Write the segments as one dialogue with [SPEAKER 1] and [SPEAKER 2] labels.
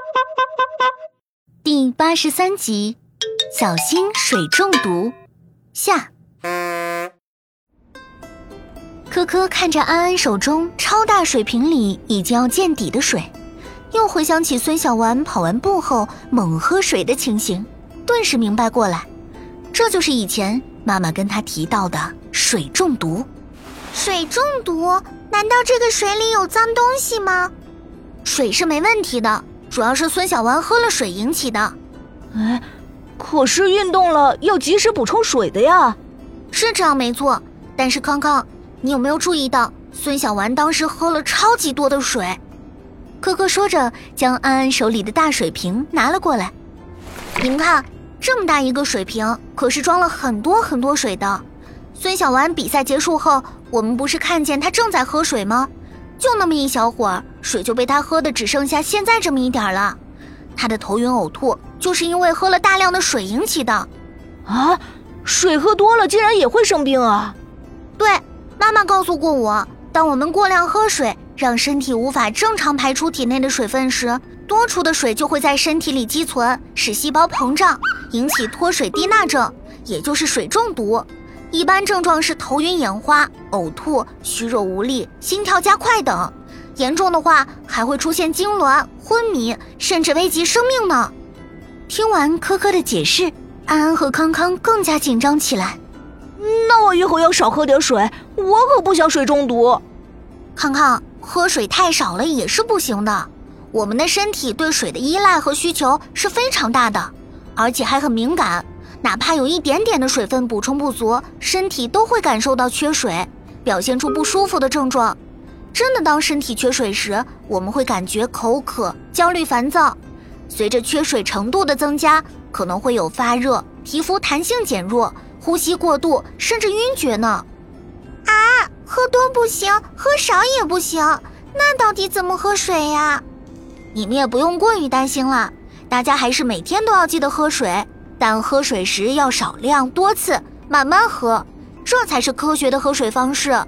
[SPEAKER 1] 第八十三集，小心水中毒。下，科科看着安安手中超大水瓶里已经要见底的水，又回想起孙小丸跑完步后猛喝水的情形，顿时明白过来，这就是以前妈妈跟他提到的水中毒。
[SPEAKER 2] 水中毒？难道这个水里有脏东西吗？
[SPEAKER 1] 水是没问题的，主要是孙小丸喝了水引起的。
[SPEAKER 3] 哎，可是运动了要及时补充水的呀。
[SPEAKER 1] 是这样没错，但是康康，你有没有注意到孙小丸当时喝了超级多的水？可可说着，将安安手里的大水瓶拿了过来。你们看，这么大一个水瓶，可是装了很多很多水的。孙小丸比赛结束后，我们不是看见他正在喝水吗？就那么一小会儿，水就被他喝的只剩下现在这么一点了。他的头晕呕吐，就是因为喝了大量的水引起的。
[SPEAKER 3] 啊，水喝多了竟然也会生病啊？
[SPEAKER 1] 对，妈妈告诉过我，当我们过量喝水，让身体无法正常排出体内的水分时，多出的水就会在身体里积存，使细胞膨胀，引起脱水低钠症，也就是水中毒。一般症状是头晕眼花、呕吐、虚弱无力、心跳加快等，严重的话还会出现痉挛、昏迷，甚至危及生命呢。听完科科的解释，安安和康康更加紧张起来。
[SPEAKER 3] 那我以后要少喝点水，我可不想水中毒。
[SPEAKER 1] 康康，喝水太少了也是不行的。我们的身体对水的依赖和需求是非常大的，而且还很敏感。哪怕有一点点的水分补充不足，身体都会感受到缺水，表现出不舒服的症状。真的，当身体缺水时，我们会感觉口渴、焦虑、烦躁。随着缺水程度的增加，可能会有发热、皮肤弹性减弱、呼吸过度，甚至晕厥呢。
[SPEAKER 2] 啊，喝多不行，喝少也不行，那到底怎么喝水呀？
[SPEAKER 1] 你们也不用过于担心了，大家还是每天都要记得喝水。但喝水时要少量多次，慢慢喝，这才是科学的喝水方式。
[SPEAKER 2] 啊，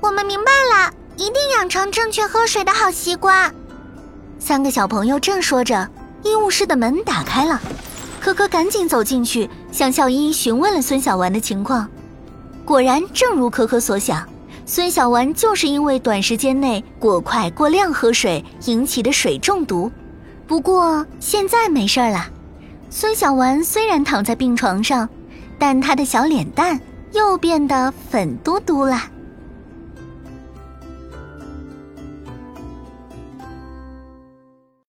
[SPEAKER 2] 我们明白了，一定养成正确喝水的好习惯。
[SPEAKER 1] 三个小朋友正说着，医务室的门打开了，可可赶紧走进去，向校医询问了孙小丸的情况。果然，正如可可所想，孙小丸就是因为短时间内过快过量喝水引起的水中毒。不过现在没事了。孙小丸虽然躺在病床上，但他的小脸蛋又变得粉嘟嘟了。